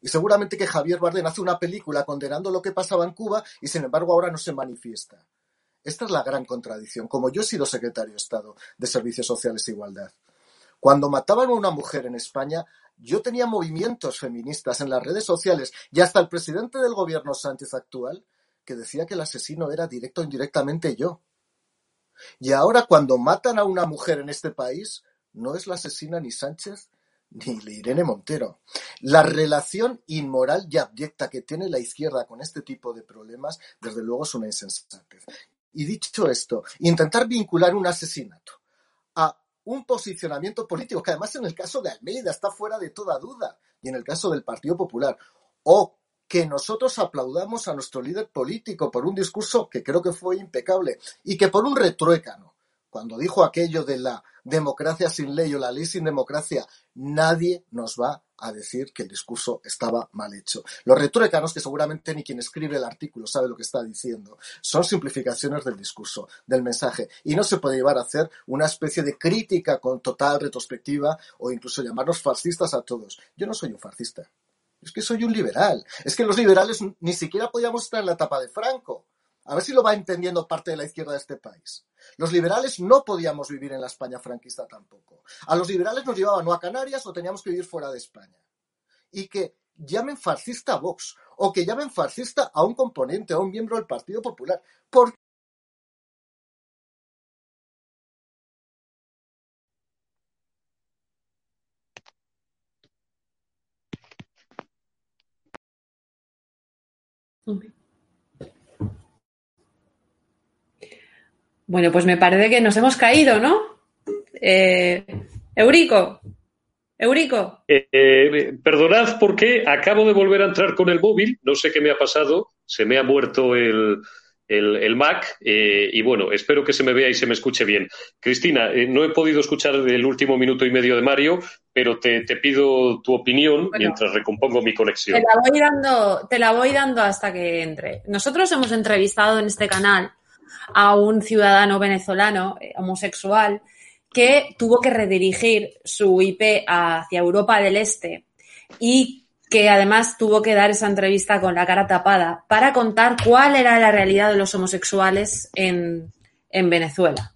Y seguramente que Javier Bardem hace una película condenando lo que pasaba en Cuba y sin embargo ahora no se manifiesta. Esta es la gran contradicción. Como yo he sido secretario de Estado de Servicios Sociales e Igualdad, cuando mataban a una mujer en España, yo tenía movimientos feministas en las redes sociales y hasta el presidente del gobierno Sánchez actual que decía que el asesino era directo o indirectamente yo. Y ahora cuando matan a una mujer en este país, no es la asesina ni Sánchez ni Irene Montero. La relación inmoral y abyecta que tiene la izquierda con este tipo de problemas, desde luego, es una insensatez. Y dicho esto, intentar vincular un asesinato a un posicionamiento político, que además en el caso de Almeida está fuera de toda duda, y en el caso del Partido Popular, o que nosotros aplaudamos a nuestro líder político por un discurso que creo que fue impecable y que por un retruécano cuando dijo aquello de la democracia sin ley o la ley sin democracia, nadie nos va a decir que el discurso estaba mal hecho. Los retruécanos, que seguramente ni quien escribe el artículo sabe lo que está diciendo, son simplificaciones del discurso, del mensaje, y no se puede llevar a hacer una especie de crítica con total retrospectiva o incluso llamarnos fascistas a todos. Yo no soy un fascista. Es que soy un liberal. Es que los liberales ni siquiera podíamos estar en la etapa de Franco. A ver si lo va entendiendo parte de la izquierda de este país. Los liberales no podíamos vivir en la España franquista tampoco. A los liberales nos llevaban o a Canarias o teníamos que vivir fuera de España. Y que llamen fascista a Vox o que llamen fascista a un componente, a un miembro del Partido Popular. ¿Por Bueno, pues me parece que nos hemos caído, ¿no? Eh, Eurico. Eurico. Eh, eh, perdonad porque acabo de volver a entrar con el móvil, no sé qué me ha pasado, se me ha muerto el, el, Mac y bueno, espero que se me vea y se me escuche bien. Cristina, no he podido escuchar el último minuto y medio de Mario, pero te, pido tu opinión mientras recompongo mi conexión. Te la, voy dando, te la voy dando hasta que entre. Nosotros hemos entrevistado en este canal a un ciudadano venezolano eh, homosexual que tuvo que redirigir su IP hacia Europa del Este y que además tuvo que dar esa entrevista con la cara tapada para contar cuál era la realidad de los homosexuales en, en Venezuela.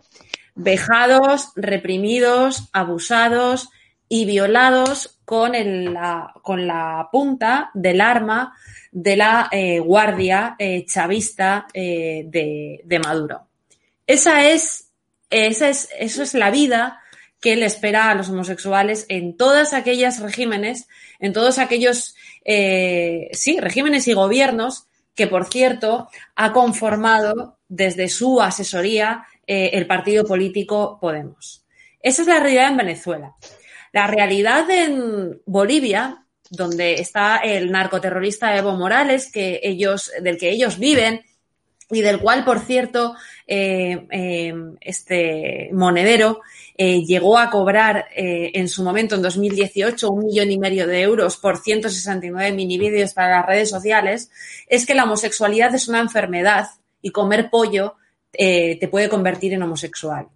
Vejados, reprimidos, abusados y violados con, la, punta del arma de la eh, guardia eh, chavista eh, de, de, Maduro. Esa es, esa es, eso es la vida que le espera a los homosexuales en todas aquellas regímenes, en todos aquellos, sí, regímenes y gobiernos que, por cierto, ha conformado desde su asesoría el partido político Podemos. Esa es la realidad en Venezuela. La realidad en Bolivia, donde está el narcoterrorista Evo Morales, que ellos, del que ellos viven, y del cual, por cierto, eh, eh, este monedero eh, llegó a cobrar en su momento, en 2018, un millón y medio de euros por 169 minivídeos para las redes sociales, es que la homosexualidad es una enfermedad y comer pollo te puede convertir en homosexual.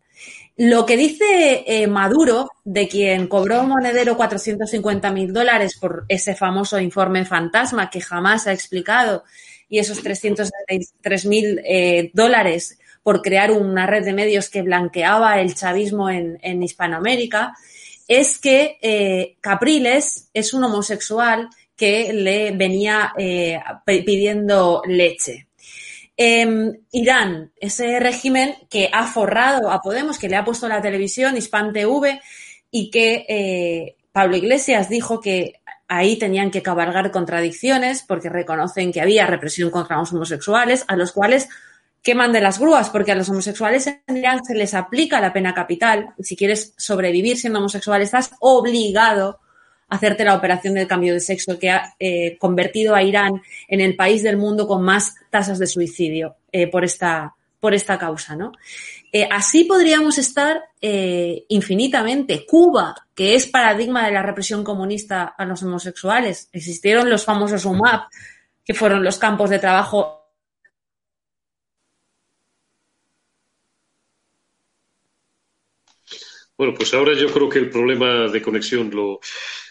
Lo que dice Maduro, de quien cobró Monedero 450 mil dólares por ese famoso informe fantasma que jamás ha explicado y esos 303 mil eh, dólares por crear una red de medios que blanqueaba el chavismo en, Hispanoamérica, es que eh, Capriles es un homosexual que le venía eh, pidiendo leche. Eh, Irán, ese régimen que ha forrado a Podemos, que le ha puesto la televisión, Hispan TV, y que eh, Pablo Iglesias dijo que ahí tenían que cabalgar contradicciones porque reconocen que había represión contra los homosexuales, a los cuales queman de las grúas, porque a los homosexuales en Irán se les aplica la pena capital. Si quieres sobrevivir siendo homosexual, estás obligado hacerte la operación del cambio de sexo que ha eh, convertido a Irán en el país del mundo con más tasas de suicidio eh, por, esta, por esta causa, ¿no? Eh, así podríamos estar infinitamente. Cuba, que es paradigma de la represión comunista a los homosexuales. Existieron los famosos UMAP, que fueron los campos de trabajo. Bueno, pues ahora yo creo que el problema de conexión lo,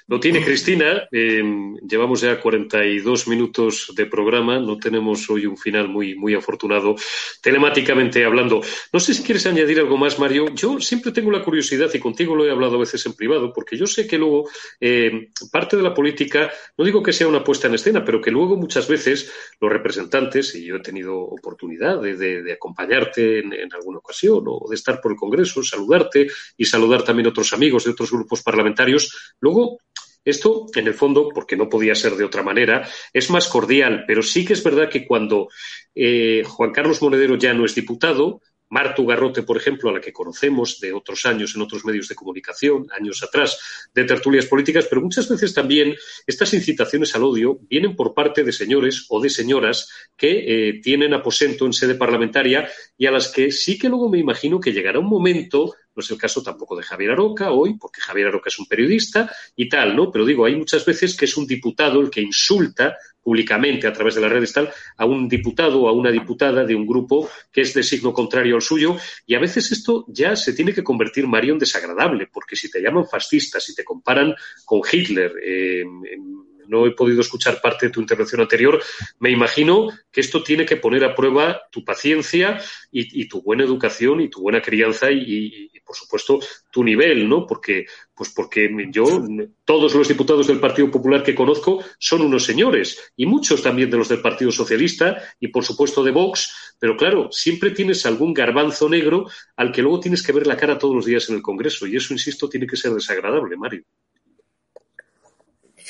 lo tiene Cristina. Eh, llevamos ya 42 minutos de programa. No tenemos hoy un final muy, muy afortunado, telemáticamente hablando. No sé si quieres añadir algo más, Mario. Yo siempre tengo la curiosidad, y contigo lo he hablado a veces en privado, porque yo sé que luego eh, parte de la política, no digo que sea una puesta en escena, pero que luego muchas veces los representantes, y yo he tenido oportunidad de, acompañarte en, en, alguna ocasión o de estar por el Congreso, saludarte y saludar también a otros amigos de otros grupos parlamentarios, luego esto, en el fondo, porque no podía ser de otra manera, es más cordial, pero sí que es verdad que cuando eh, Juan Carlos Monedero ya no es diputado, Martu Garrote, por ejemplo, a la que conocemos de otros años en otros medios de comunicación, años atrás, de tertulias políticas, pero muchas veces también estas incitaciones al odio vienen por parte de señores o de señoras que eh, tienen aposento en sede parlamentaria y a las que sí que luego me imagino que llegará un momento no es el caso tampoco de Javier Aroca hoy, porque Javier Aroca es un periodista y tal, ¿no? Pero digo, hay muchas veces que es un diputado el que insulta públicamente a través de las redes tal a un diputado o a una diputada de un grupo que es de signo contrario al suyo y a veces esto ya se tiene que convertir Mario en desagradable porque si te llaman fascista si te comparan con Hitler eh, no he podido escuchar parte de tu intervención anterior, me imagino que esto tiene que poner a prueba tu paciencia y, tu buena educación y tu buena crianza y, y, y, por supuesto, tu nivel, ¿no? Porque, pues porque yo, todos los diputados del Partido Popular que conozco son unos señores y muchos también de los del Partido Socialista y, por supuesto, de Vox, pero claro, siempre tienes algún garbanzo negro al que luego tienes que ver la cara todos los días en el Congreso y eso, insisto, tiene que ser desagradable, Mario.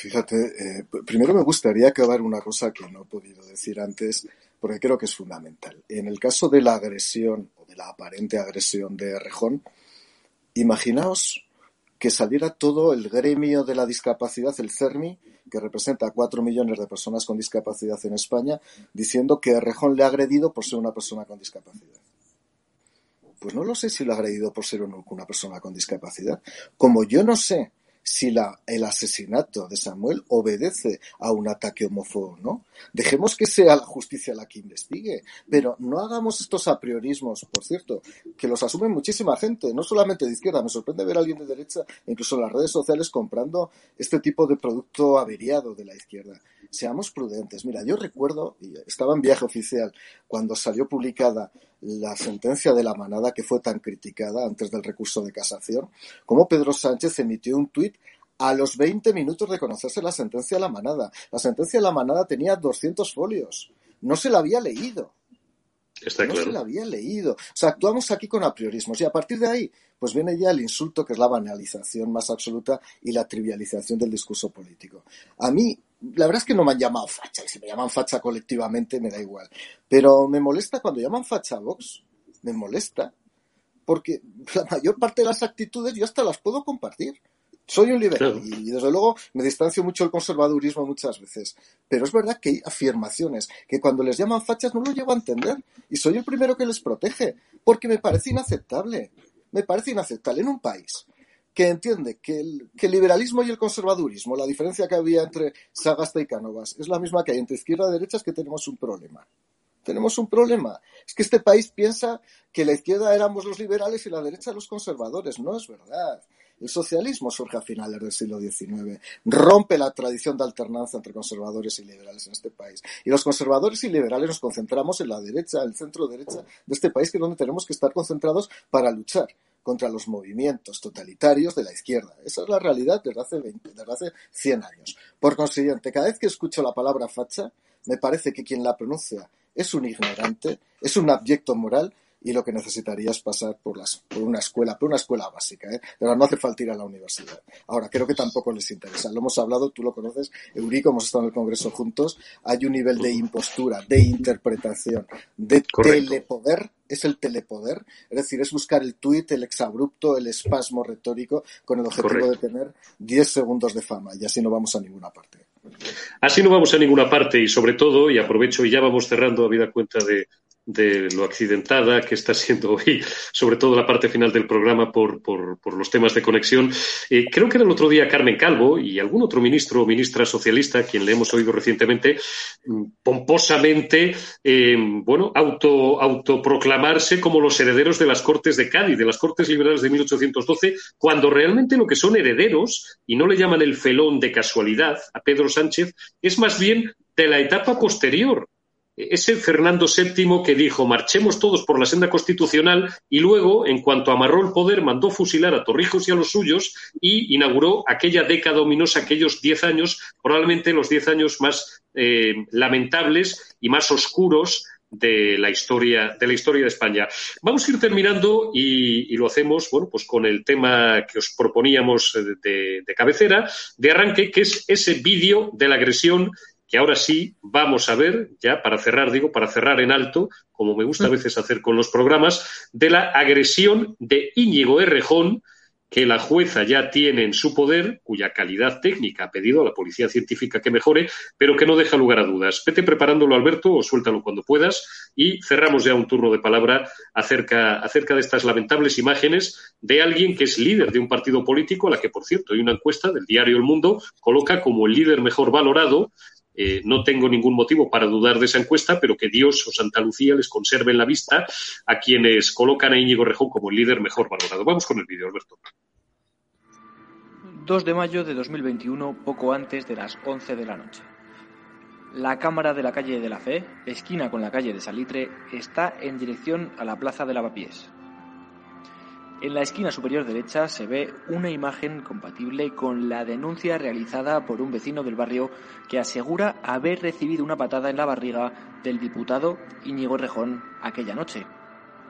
Fíjate, eh, primero me gustaría acabar una cosa que no he podido decir antes, porque creo que es fundamental. En el caso de la agresión o de la aparente agresión de Rejón, imaginaos que saliera todo el gremio de la discapacidad, el CERMI, que representa a cuatro millones de personas con discapacidad en España, diciendo que Rejón le ha agredido por ser una persona con discapacidad. Pues no lo sé si lo ha agredido por ser una persona con discapacidad. Como yo no sé si la, el asesinato de Samuel obedece a un ataque homófobo no. Dejemos que sea la justicia la que investigue, pero no hagamos estos apriorismos, por cierto, que los asume muchísima gente, no solamente de izquierda. Me sorprende ver a alguien de derecha, incluso en las redes sociales, comprando este tipo de producto averiado de la izquierda. Seamos prudentes. Mira, yo recuerdo, estaba en viaje oficial, cuando salió publicada la sentencia de la manada que fue tan criticada antes del recurso de casación, como Pedro Sánchez emitió un tuit a los 20 minutos de conocerse la sentencia de la manada. La sentencia de la manada tenía 200 folios. No se la había leído. Está no claro. se la había leído. O sea, actuamos aquí con apriorismos y a partir de ahí, pues viene ya el insulto que es la banalización más absoluta y la trivialización del discurso político. A mí, la verdad es que no me han llamado facha y si me llaman facha colectivamente me da igual. Pero me molesta cuando llaman facha a Vox, me molesta porque la mayor parte de las actitudes yo hasta las puedo compartir. Soy un liberal Claro. y desde luego me distancio mucho del conservadurismo muchas veces. Pero es verdad que hay afirmaciones que cuando les llaman fachas no lo llevo a entender. Y soy el primero que les protege, porque me parece inaceptable. Me parece inaceptable en un país que entiende que el, liberalismo y el conservadurismo, la diferencia que había entre Sagasta y Cánovas, es la misma que hay entre izquierda y derecha, es que tenemos un problema. Tenemos un problema. Es que este país piensa que la izquierda éramos los liberales y la derecha los conservadores. No es verdad. El socialismo surge a finales del siglo XIX, rompe la tradición de alternancia entre conservadores y liberales en este país. Y los conservadores y liberales nos concentramos en la derecha, el centro derecha de este país, que es donde tenemos que estar concentrados para luchar contra los movimientos totalitarios de la izquierda. Esa es la realidad desde hace 20, desde hace 100 años. Por consiguiente, cada vez que escucho la palabra facha, me parece que quien la pronuncia es un ignorante, es un abyecto moral y lo que necesitaría es pasar por, las, por una escuela, por una escuela básica. ¿eh? Pero no hace falta ir a la universidad. Ahora, creo que tampoco les interesa. Lo hemos hablado, tú lo conoces, Eurico, hemos estado en el Congreso juntos. Hay un nivel de impostura, de interpretación, de Correcto. telepoder. Es el telepoder, es decir, es buscar el tuit, el exabrupto, el espasmo retórico con el objetivo Correcto. de tener 10 segundos de fama y así no vamos a ninguna parte. Así no vamos a ninguna parte y sobre todo, y aprovecho y ya vamos cerrando a vida cuenta de, de lo accidentada que está siendo hoy, sobre todo la parte final del programa por, por, por los temas de conexión. Eh, creo que era el otro día Carmen Calvo y algún otro ministro o ministra socialista, quien le hemos oído recientemente, mm, pomposamente, eh, bueno, auto, autoproclamarse como los herederos de las Cortes de Cádiz, de las Cortes Liberales de 1812, cuando realmente lo que son herederos, y no le llaman el felón de casualidad a Pedro Sánchez, es más bien de la etapa posterior. Ese Fernando VII que dijo marchemos todos por la senda constitucional y luego, en cuanto amarró el poder, mandó fusilar a Torrijos y a los suyos y inauguró aquella década ominosa, aquellos diez años, probablemente los diez años más eh, lamentables y más oscuros de la historia de la historia de España. Vamos a ir terminando y, lo hacemos bueno pues con el tema que os proponíamos de, de cabecera de arranque que es ese vídeo de la agresión que ahora sí vamos a ver, ya para cerrar, digo, para cerrar en alto, como me gusta a veces hacer con los programas, de la agresión de Íñigo Errejón, que la jueza ya tiene en su poder, cuya calidad técnica ha pedido a la policía científica que mejore, pero que no deja lugar a dudas. Vete preparándolo, Alberto, o suéltalo cuando puedas, y cerramos ya un turno de palabra acerca, acerca de estas lamentables imágenes de alguien que es líder de un partido político, a la que, por cierto, hay una encuesta del diario El Mundo, coloca como el líder mejor valorado, eh, no tengo ningún motivo para dudar de esa encuesta, pero que Dios o Santa Lucía les conserve en la vista a quienes colocan a Íñigo Rejón como el líder mejor valorado. Vamos con el vídeo, Alberto. 2 de mayo de 2021, poco antes de las 11 de la noche. La cámara de la calle de la Fe, esquina con la calle de Salitre, está en dirección a la plaza de Lavapiés. En la esquina superior derecha se ve una imagen compatible con la denuncia realizada por un vecino del barrio que asegura haber recibido una patada en la barriga del diputado Íñigo Rejón aquella noche.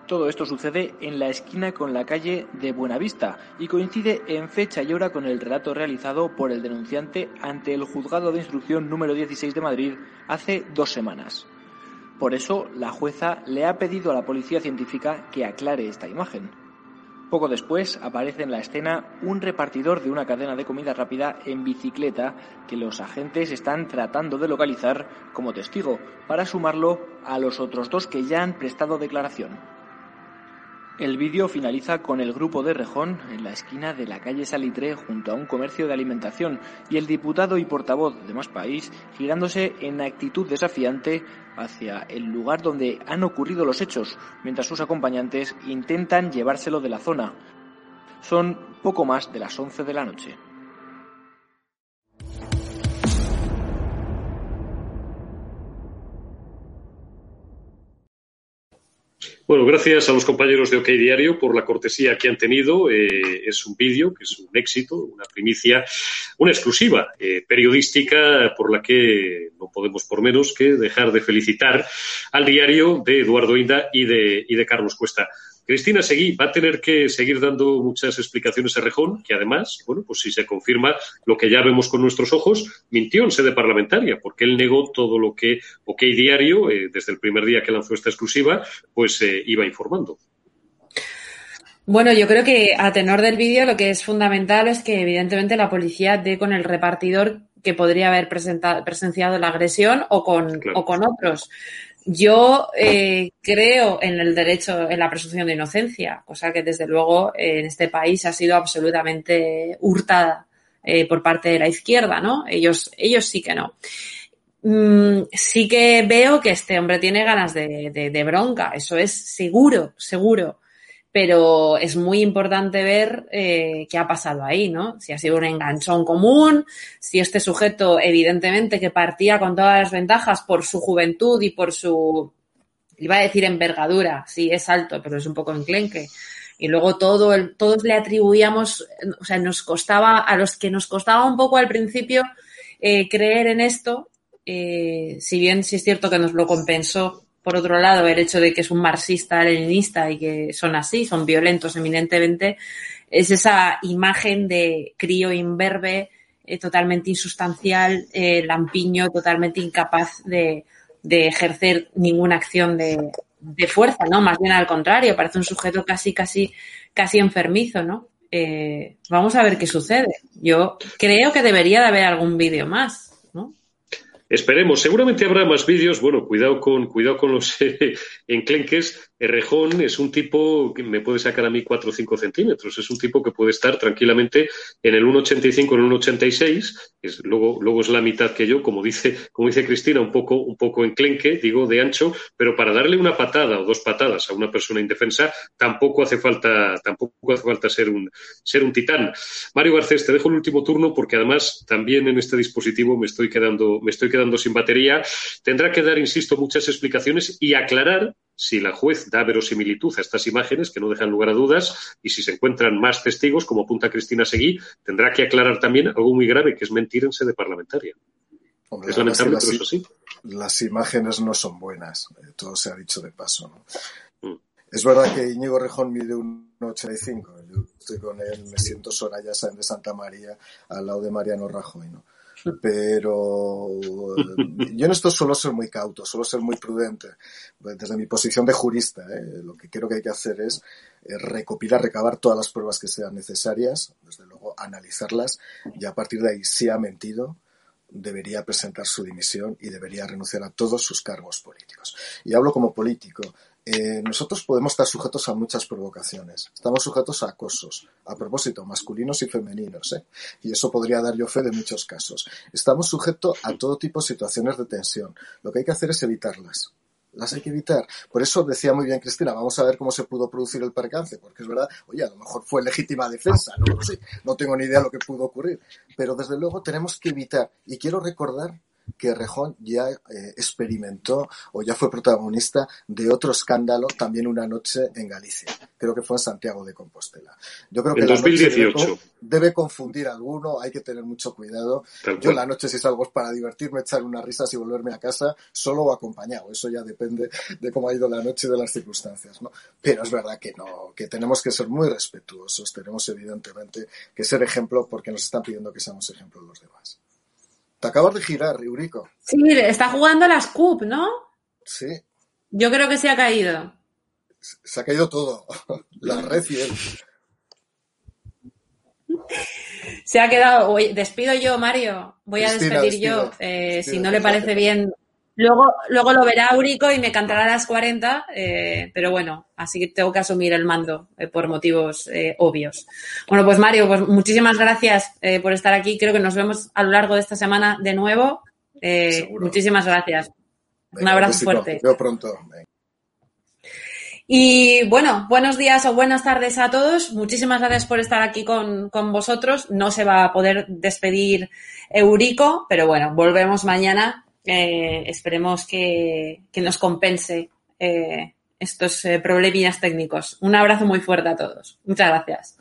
Todo esto sucede en la esquina con la calle de Buenavista y coincide en fecha y hora con el relato realizado por el denunciante ante el Juzgado de Instrucción número 16 de Madrid hace dos semanas. Por eso, la jueza le ha pedido a la policía científica que aclare esta imagen. Poco después aparece en la escena un repartidor de una cadena de comida rápida en bicicleta que los agentes están tratando de localizar como testigo para sumarlo a los otros dos que ya han prestado declaración. El vídeo finaliza con el grupo de Rejón en la esquina de la calle Salitre junto a un comercio de alimentación y el diputado y portavoz de Más País girándose en actitud desafiante hacia el lugar donde han ocurrido los hechos, mientras sus acompañantes intentan llevárselo de la zona. Son poco más de las 11 de la noche. Bueno, gracias a los compañeros de OK Diario por la cortesía que han tenido. Eh, es un vídeo que es un éxito, una primicia, una exclusiva eh, periodística por la que no podemos por menos que dejar de felicitar al diario de Eduardo Inda y de, y de Carlos Cuesta. Cristina Seguí va a tener que seguir dando muchas explicaciones a Rejón, que además, bueno, pues si se confirma lo que ya vemos con nuestros ojos, mintió en sede parlamentaria, porque él negó todo lo que OK Diario, eh, desde el primer día que lanzó esta exclusiva, pues eh, iba informando. Bueno, yo creo que a tenor del vídeo lo que es fundamental es que evidentemente la policía dé con el repartidor que podría haber presenciado la agresión o con, o con otros. Yo eh, creo en el derecho, en la presunción de inocencia, cosa que desde luego en este país ha sido absolutamente hurtada eh, por parte de la izquierda, ¿no? Ellos, ellos sí que no. Mm, sí que veo que este hombre tiene ganas de, de bronca, eso es seguro, seguro pero es muy importante ver eh, qué ha pasado ahí, ¿no? Si ha sido un enganchón común, si este sujeto, evidentemente, que partía con todas las ventajas por su juventud y por su, iba a decir envergadura, sí, es alto, pero es un poco enclenque. Y luego todo el, todos le atribuíamos, o sea, nos costaba, a los que nos costaba un poco al principio eh, creer en esto, eh, si bien sí es cierto que nos lo compensó por otro lado, el hecho de que es un marxista, leninista y que son así, son violentos eminentemente, es esa imagen de crío imberbe, eh, totalmente insustancial, eh, lampiño, totalmente incapaz de, ejercer ninguna acción de, fuerza, ¿no? Más bien al contrario, parece un sujeto casi, casi, casi enfermizo, ¿no? Eh, vamos a ver qué sucede. Yo creo que debería de haber algún vídeo más. Esperemos, seguramente habrá más vídeos. Bueno, cuidado con, cuidado con los (laughs) enclenques. Rejón es un tipo que me puede sacar a mí 4 o 5 centímetros. Es un tipo que puede estar tranquilamente en el 1,85, en el 1,86. Es, luego, luego es la mitad que yo, como dice, como dice Cristina, un poco, un poco enclenque, digo, de ancho, pero para darle una patada o dos patadas a una persona indefensa tampoco hace falta, tampoco hace falta ser un, ser un titán. Mario Garcés, te dejo el último turno porque además también en este dispositivo me estoy quedando, me estoy quedando sin batería. Tendrá que dar, insisto, muchas explicaciones y aclarar si la juez da verosimilitud a estas imágenes, que no dejan lugar a dudas, y si se encuentran más testigos, como apunta Cristina Seguí, tendrá que aclarar también algo muy grave, que es mentir en sede parlamentaria. es lamentable, pero eso sí. Las imágenes no son buenas, eh, todo se ha dicho de paso. Mm. Es verdad que Íñigo Rejón mide un 85, yo estoy con él, me siento Soraya Sáenz de Santa María al lado de Mariano Rajoy. ¿no? Pero yo en esto suelo ser muy cauto, suelo ser muy prudente. Desde mi posición de jurista, ¿eh? lo que creo que hay que hacer es eh, recopilar, recabar todas las pruebas que sean necesarias, desde luego analizarlas y a partir de ahí, si ha mentido, debería presentar su dimisión y debería renunciar a todos sus cargos políticos. Y hablo como político. Eh, nosotros podemos estar sujetos a muchas provocaciones. Estamos sujetos a acosos, a propósito, masculinos y femeninos. ¿eh? Y eso podría dar yo fe de muchos casos. Estamos sujetos a todo tipo de situaciones de tensión. Lo que hay que hacer es evitarlas. Las hay que evitar. Por eso decía muy bien Cristina, vamos a ver cómo se pudo producir el percance, porque es verdad, oye, a lo mejor fue legítima defensa, no lo sé, no tengo ni idea de lo que pudo ocurrir. Pero desde luego tenemos que evitar. Y quiero recordar que Rejón ya eh, experimentó o ya fue protagonista de otro escándalo también una noche en Galicia. Creo que fue en Santiago de Compostela. Yo creo que en 2018. Debe, confundir a alguno, hay que tener mucho cuidado. Yo la noche si salgo es para divertirme, echar unas risas y volverme a casa solo o acompañado. Eso ya depende de cómo ha ido la noche y de las circunstancias. ¿no? Pero es verdad que no, que tenemos que ser muy respetuosos. Tenemos evidentemente que ser ejemplo porque nos están pidiendo que seamos ejemplo los demás. Te acabas de girar, Eurico. Sí, está jugando las CUP, ¿no? Sí. Yo creo que se ha caído. Se ha caído todo. La red y él. Se ha quedado. Despido yo, Mario. Voy a despedir yo. Eh, si no le parece bien, Luego, luego lo verá Eurico y me cantará a las 40, eh, pero bueno, así que tengo que asumir el mando eh, por motivos eh, obvios. Bueno, pues Mario, pues muchísimas gracias por estar aquí. Creo que nos vemos a lo largo de esta semana de nuevo. Muchísimas gracias. Un abrazo besito. fuerte. Pronto. Venga. Y bueno, buenos días o buenas tardes a todos. Muchísimas gracias por estar aquí con, con vosotros. No se va a poder despedir Eurico, pero bueno, volvemos mañana. Eh, esperemos que, que nos compense eh, estos eh, problemillas técnicos. Un abrazo muy fuerte a todos. Muchas gracias.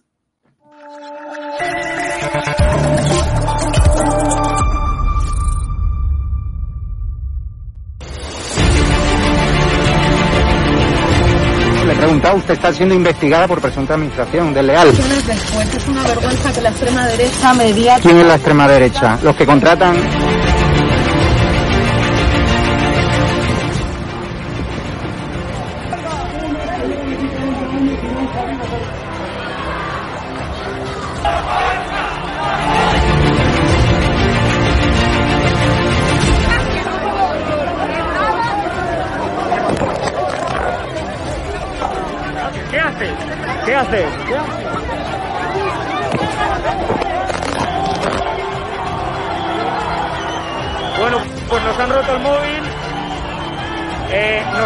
Le he preguntado, usted está siendo investigada por presunta administración desleal. es una vergüenza que la extrema derecha media ¿Quién es la extrema derecha? Los que contratan...